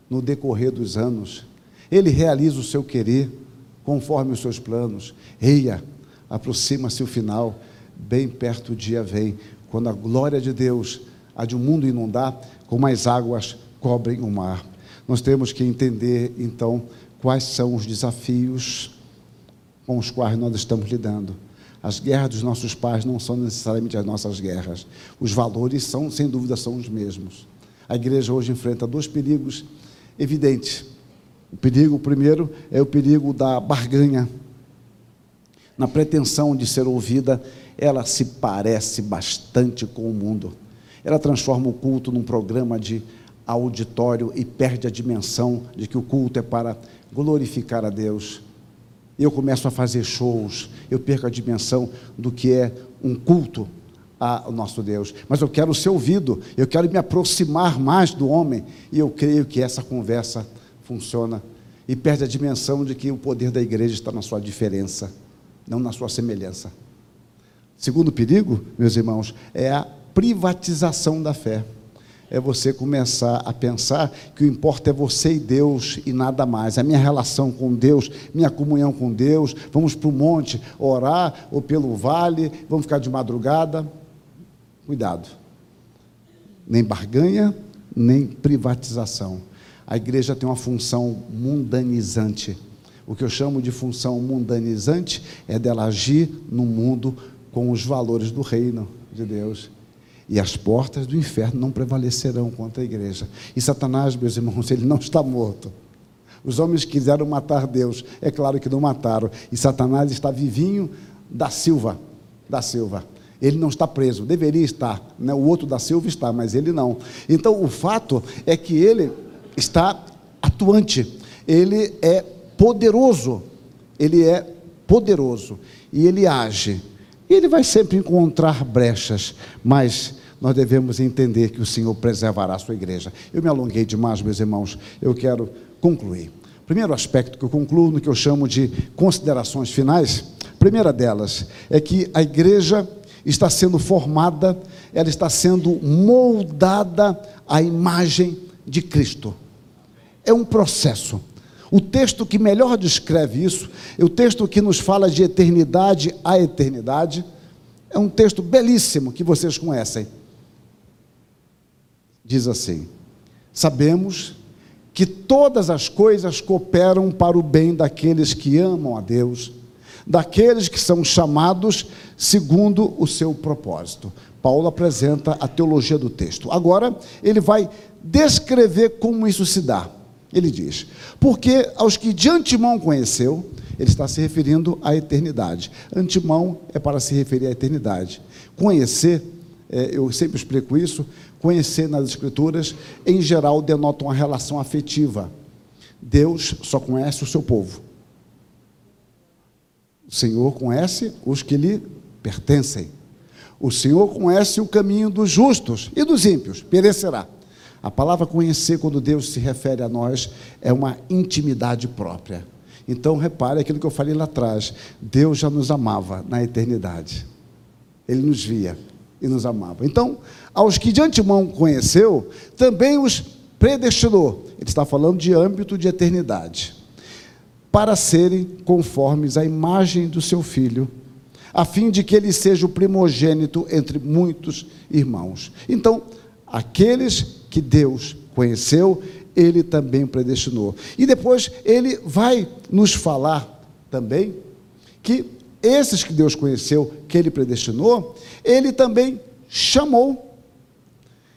no decorrer dos anos. Ele realiza o seu querer conforme os seus planos. Eia, aproxima-se o final, bem perto o dia vem, quando a glória de Deus há de um mundo inundar, como as águas cobrem o mar. Nós temos que entender, então, quais são os desafios com os quais nós estamos lidando. As guerras dos nossos pais não são necessariamente as nossas guerras. Os valores são, sem dúvida, são os mesmos. A igreja hoje enfrenta dois perigos evidentes. O perigo, o primeiro, é o perigo da barganha. Na pretensão de ser ouvida, ela se parece bastante com o mundo. Ela transforma o culto num programa de auditório e perde a dimensão de que o culto é para glorificar a Deus eu começo a fazer shows, eu perco a dimensão do que é um culto ao nosso Deus. Mas eu quero ser ouvido, eu quero me aproximar mais do homem, e eu creio que essa conversa funciona e perde a dimensão de que o poder da igreja está na sua diferença, não na sua semelhança. Segundo perigo, meus irmãos, é a privatização da fé é você começar a pensar que o importa é você e Deus e nada mais. A minha relação com Deus, minha comunhão com Deus. Vamos para o monte orar ou pelo vale, vamos ficar de madrugada. Cuidado. Nem barganha, nem privatização. A igreja tem uma função mundanizante. O que eu chamo de função mundanizante é dela agir no mundo com os valores do reino de Deus. E as portas do inferno não prevalecerão contra a igreja. E Satanás, meus irmãos, ele não está morto. Os homens quiseram matar Deus, é claro que não mataram. E Satanás está vivinho da Silva, da Silva. Ele não está preso, deveria estar. Né? O outro da Silva está, mas ele não. Então o fato é que ele está atuante, ele é poderoso, ele é poderoso e ele age ele vai sempre encontrar brechas, mas nós devemos entender que o Senhor preservará a sua igreja. Eu me alonguei demais, meus irmãos, eu quero concluir. Primeiro aspecto que eu concluo no que eu chamo de considerações finais, primeira delas é que a igreja está sendo formada, ela está sendo moldada à imagem de Cristo. É um processo. O texto que melhor descreve isso, é o texto que nos fala de eternidade a eternidade, é um texto belíssimo que vocês conhecem. Diz assim: Sabemos que todas as coisas cooperam para o bem daqueles que amam a Deus, daqueles que são chamados segundo o seu propósito. Paulo apresenta a teologia do texto. Agora, ele vai descrever como isso se dá. Ele diz: Porque aos que de antemão conheceu, ele está se referindo à eternidade. Antemão é para se referir à eternidade. Conhecer é, eu sempre explico isso, conhecer nas Escrituras, em geral, denota uma relação afetiva. Deus só conhece o seu povo. O Senhor conhece os que lhe pertencem. O Senhor conhece o caminho dos justos e dos ímpios, perecerá. A palavra conhecer, quando Deus se refere a nós, é uma intimidade própria. Então, repare aquilo que eu falei lá atrás: Deus já nos amava na eternidade. Ele nos via e nos amava. Então, aos que de antemão conheceu, também os predestinou. Ele está falando de âmbito de eternidade. Para serem conformes à imagem do seu filho, a fim de que ele seja o primogênito entre muitos irmãos. Então, aqueles que Deus conheceu, ele também predestinou. E depois ele vai nos falar também que esses que Deus conheceu, que ele predestinou, ele também chamou.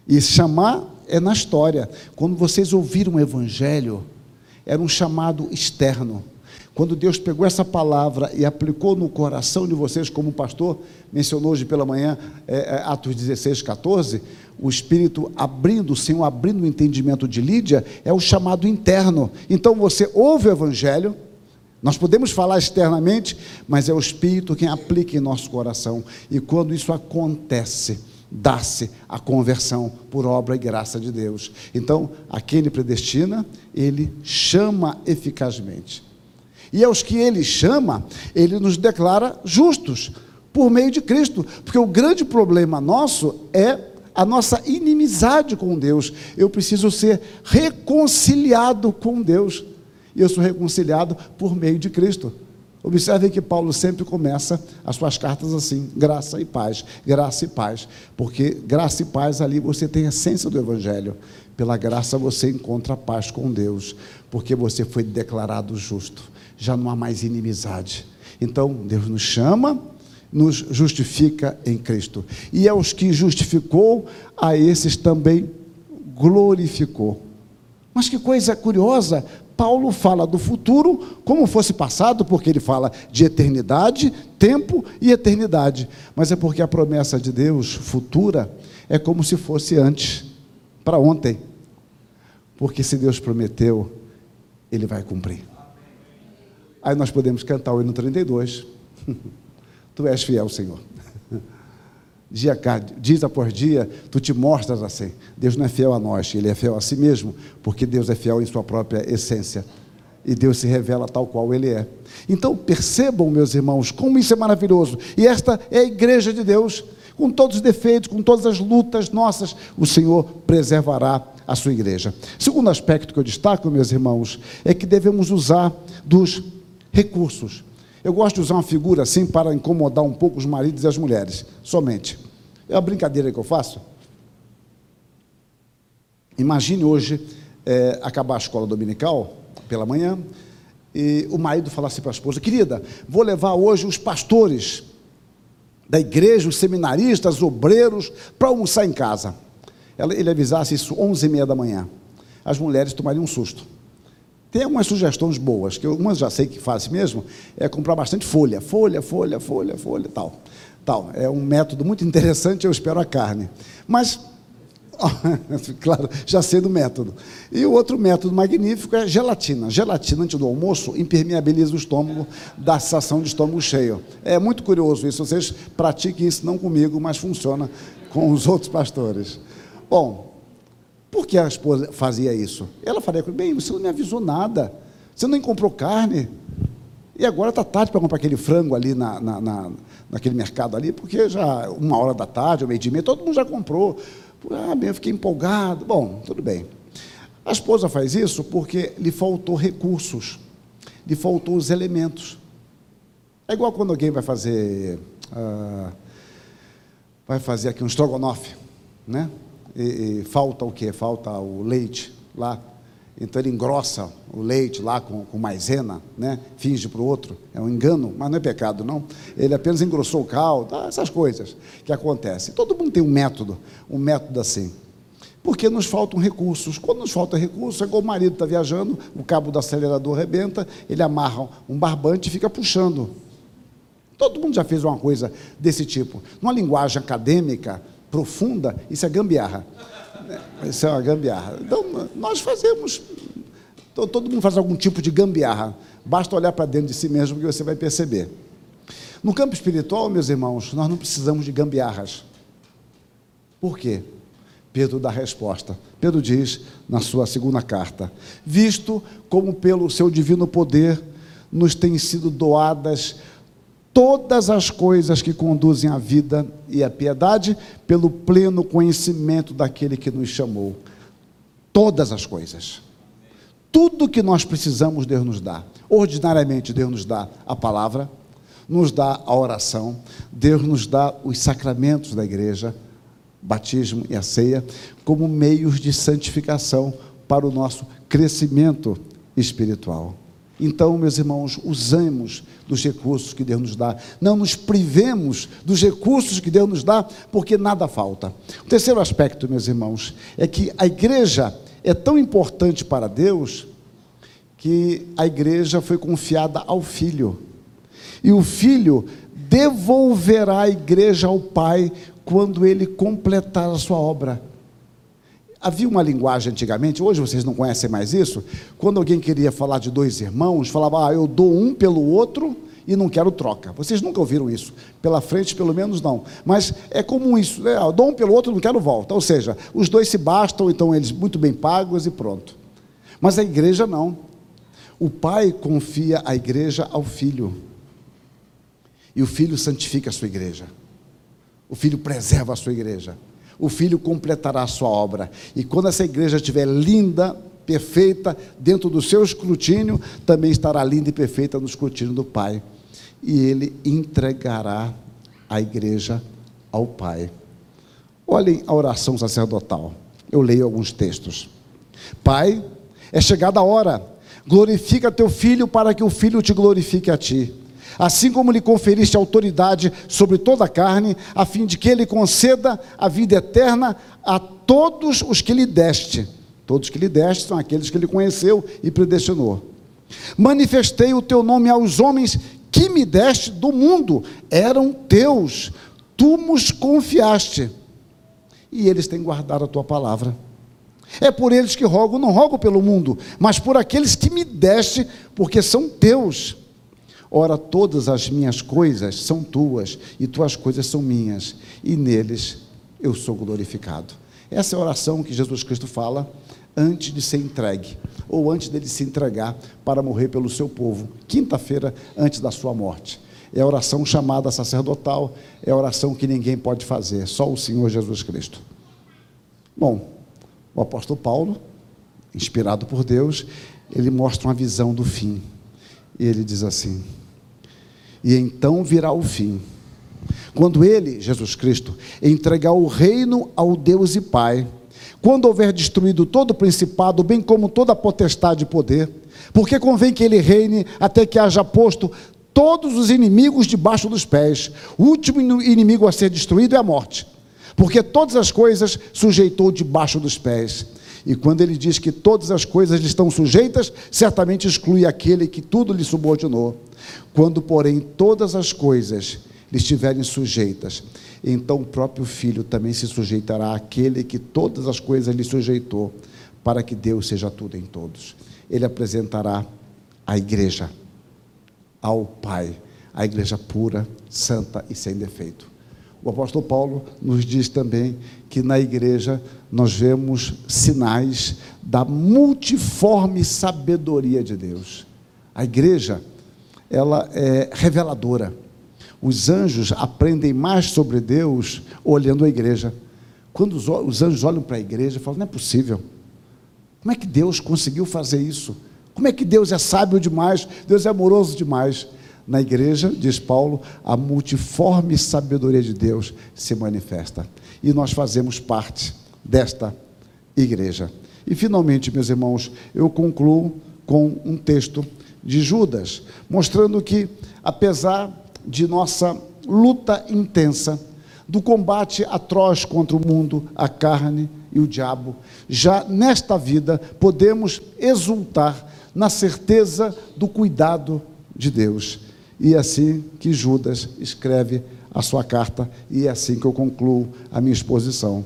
E chamar é na história. Quando vocês ouviram o evangelho, era um chamado externo. Quando Deus pegou essa palavra e aplicou no coração de vocês, como o pastor mencionou hoje pela manhã, é, é, Atos 16, 14, o Espírito abrindo, o Senhor abrindo o entendimento de Lídia, é o chamado interno. Então você ouve o Evangelho, nós podemos falar externamente, mas é o Espírito quem aplica em nosso coração. E quando isso acontece, dá-se a conversão por obra e graça de Deus. Então, a quem ele predestina, ele chama eficazmente. E aos que ele chama, ele nos declara justos por meio de Cristo, porque o grande problema nosso é a nossa inimizade com Deus. Eu preciso ser reconciliado com Deus. E eu sou reconciliado por meio de Cristo. Observem que Paulo sempre começa as suas cartas assim: graça e paz, graça e paz, porque graça e paz ali você tem a essência do Evangelho. Pela graça você encontra paz com Deus, porque você foi declarado justo já não há mais inimizade. Então, Deus nos chama, nos justifica em Cristo. E aos que justificou, a esses também glorificou. Mas que coisa curiosa, Paulo fala do futuro como fosse passado, porque ele fala de eternidade, tempo e eternidade. Mas é porque a promessa de Deus futura é como se fosse antes, para ontem. Porque se Deus prometeu, ele vai cumprir. Aí nós podemos cantar o hino 32. tu és fiel, Senhor. Dia, dias após dia, tu te mostras assim. Deus não é fiel a nós, Ele é fiel a si mesmo, porque Deus é fiel em sua própria essência. E Deus se revela tal qual Ele é. Então percebam, meus irmãos, como isso é maravilhoso. E esta é a igreja de Deus, com todos os defeitos, com todas as lutas nossas, o Senhor preservará a sua igreja. Segundo aspecto que eu destaco, meus irmãos, é que devemos usar dos recursos. Eu gosto de usar uma figura assim para incomodar um pouco os maridos e as mulheres, somente. É uma brincadeira que eu faço. Imagine hoje é, acabar a escola dominical pela manhã e o marido falasse assim para a esposa: Querida, vou levar hoje os pastores da igreja, os seminaristas, obreiros, para almoçar em casa. Ele avisasse isso 11 e meia da manhã. As mulheres tomariam um susto. Tem algumas sugestões boas, que algumas já sei que faz mesmo, é comprar bastante folha, folha, folha, folha, folha, tal. Tal. É um método muito interessante, eu espero a carne. Mas, claro, já sei do método. E o outro método magnífico é gelatina. Gelatina antes do almoço impermeabiliza o estômago, dá sensação de estômago cheio. É muito curioso isso, vocês pratiquem isso não comigo, mas funciona com os outros pastores. Bom, por que a esposa fazia isso? Ela faria comigo, bem, você não me avisou nada, você nem comprou carne, e agora está tarde para comprar aquele frango ali na, na, na, naquele mercado ali, porque já uma hora da tarde, ou meio dia meia, todo mundo já comprou. Ah, bem, eu fiquei empolgado. Bom, tudo bem. A esposa faz isso porque lhe faltou recursos, lhe faltou os elementos. É igual quando alguém vai fazer, ah, vai fazer aqui um estrogonofe, né? E, e falta o que? Falta o leite lá. Então ele engrossa o leite lá com, com maisena, né? finge para o outro. É um engano, mas não é pecado, não. Ele apenas engrossou o caldo, ah, essas coisas que acontecem. Todo mundo tem um método, um método assim. Porque nos faltam recursos. Quando nos falta recurso, é igual o marido está viajando, o cabo do acelerador rebenta, ele amarra um barbante e fica puxando. Todo mundo já fez uma coisa desse tipo. Numa linguagem acadêmica, profunda, isso é gambiarra. Isso é uma gambiarra. Então, nós fazemos. Todo mundo faz algum tipo de gambiarra. Basta olhar para dentro de si mesmo que você vai perceber. No campo espiritual, meus irmãos, nós não precisamos de gambiarras. Por quê? Pedro dá resposta. Pedro diz na sua segunda carta: Visto como pelo seu divino poder nos têm sido doadas todas as coisas que conduzem à vida e à piedade, pelo pleno conhecimento daquele que nos chamou. Todas as coisas. Tudo que nós precisamos, Deus nos dá. Ordinariamente, Deus nos dá a palavra, nos dá a oração, Deus nos dá os sacramentos da igreja, batismo e a ceia, como meios de santificação para o nosso crescimento espiritual. Então, meus irmãos, usemos dos recursos que Deus nos dá. Não nos privemos dos recursos que Deus nos dá, porque nada falta. O terceiro aspecto, meus irmãos, é que a igreja é tão importante para Deus que a igreja foi confiada ao filho. E o filho devolverá a igreja ao pai quando ele completar a sua obra. Havia uma linguagem antigamente, hoje vocês não conhecem mais isso. Quando alguém queria falar de dois irmãos, falava, ah, eu dou um pelo outro e não quero troca. Vocês nunca ouviram isso. Pela frente, pelo menos, não. Mas é comum isso, né? Eu dou um pelo outro e não quero volta. Ou seja, os dois se bastam, então eles muito bem pagos e pronto. Mas a igreja não. O pai confia a igreja ao filho. E o filho santifica a sua igreja. O filho preserva a sua igreja o filho completará a sua obra. E quando essa igreja estiver linda, perfeita, dentro do seu escrutínio, também estará linda e perfeita no escrutínio do Pai. E ele entregará a igreja ao Pai. Olhem a oração sacerdotal. Eu leio alguns textos. Pai, é chegada a hora. Glorifica teu filho para que o filho te glorifique a ti assim como lhe conferiste autoridade sobre toda a carne, a fim de que ele conceda a vida eterna a todos os que lhe deste. Todos que lhe deste são aqueles que ele conheceu e predestinou. Manifestei o teu nome aos homens que me deste do mundo, eram teus, tu nos confiaste, e eles têm guardado a tua palavra. É por eles que rogo, não rogo pelo mundo, mas por aqueles que me deste, porque são teus. Ora, todas as minhas coisas são tuas, e tuas coisas são minhas, e neles eu sou glorificado. Essa é a oração que Jesus Cristo fala antes de ser entregue, ou antes dele se entregar para morrer pelo seu povo, quinta-feira antes da sua morte. É a oração chamada sacerdotal, é a oração que ninguém pode fazer, só o Senhor Jesus Cristo. Bom, o apóstolo Paulo, inspirado por Deus, ele mostra uma visão do fim. E ele diz assim: E então virá o fim. Quando ele, Jesus Cristo, entregar o reino ao Deus e Pai, quando houver destruído todo o principado, bem como toda a potestade e poder, porque convém que ele reine até que haja posto todos os inimigos debaixo dos pés. O último inimigo a ser destruído é a morte, porque todas as coisas sujeitou debaixo dos pés. E quando ele diz que todas as coisas lhe estão sujeitas, certamente exclui aquele que tudo lhe subordinou. Quando, porém, todas as coisas lhe estiverem sujeitas, então o próprio filho também se sujeitará àquele que todas as coisas lhe sujeitou, para que Deus seja tudo em todos. Ele apresentará a igreja ao Pai, a igreja pura, santa e sem defeito. O apóstolo Paulo nos diz também que na igreja nós vemos sinais da multiforme sabedoria de Deus. A igreja, ela é reveladora. Os anjos aprendem mais sobre Deus olhando a igreja. Quando os, os anjos olham para a igreja, falam: não é possível. Como é que Deus conseguiu fazer isso? Como é que Deus é sábio demais? Deus é amoroso demais? Na igreja, diz Paulo, a multiforme sabedoria de Deus se manifesta. E nós fazemos parte desta igreja. E finalmente, meus irmãos, eu concluo com um texto de Judas, mostrando que, apesar de nossa luta intensa, do combate atroz contra o mundo, a carne e o diabo, já nesta vida podemos exultar na certeza do cuidado de Deus. E assim que Judas escreve a sua carta, e é assim que eu concluo a minha exposição.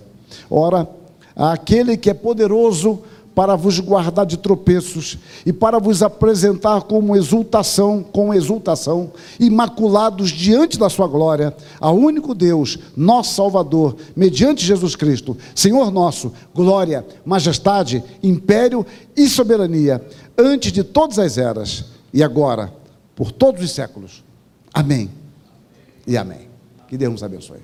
Ora, aquele que é poderoso para vos guardar de tropeços e para vos apresentar como exultação, com exultação, imaculados diante da sua glória, a único Deus, nosso Salvador, mediante Jesus Cristo, Senhor nosso, glória, majestade, império e soberania, antes de todas as eras e agora, por todos os séculos. Amém. E amém. Que Deus nos abençoe.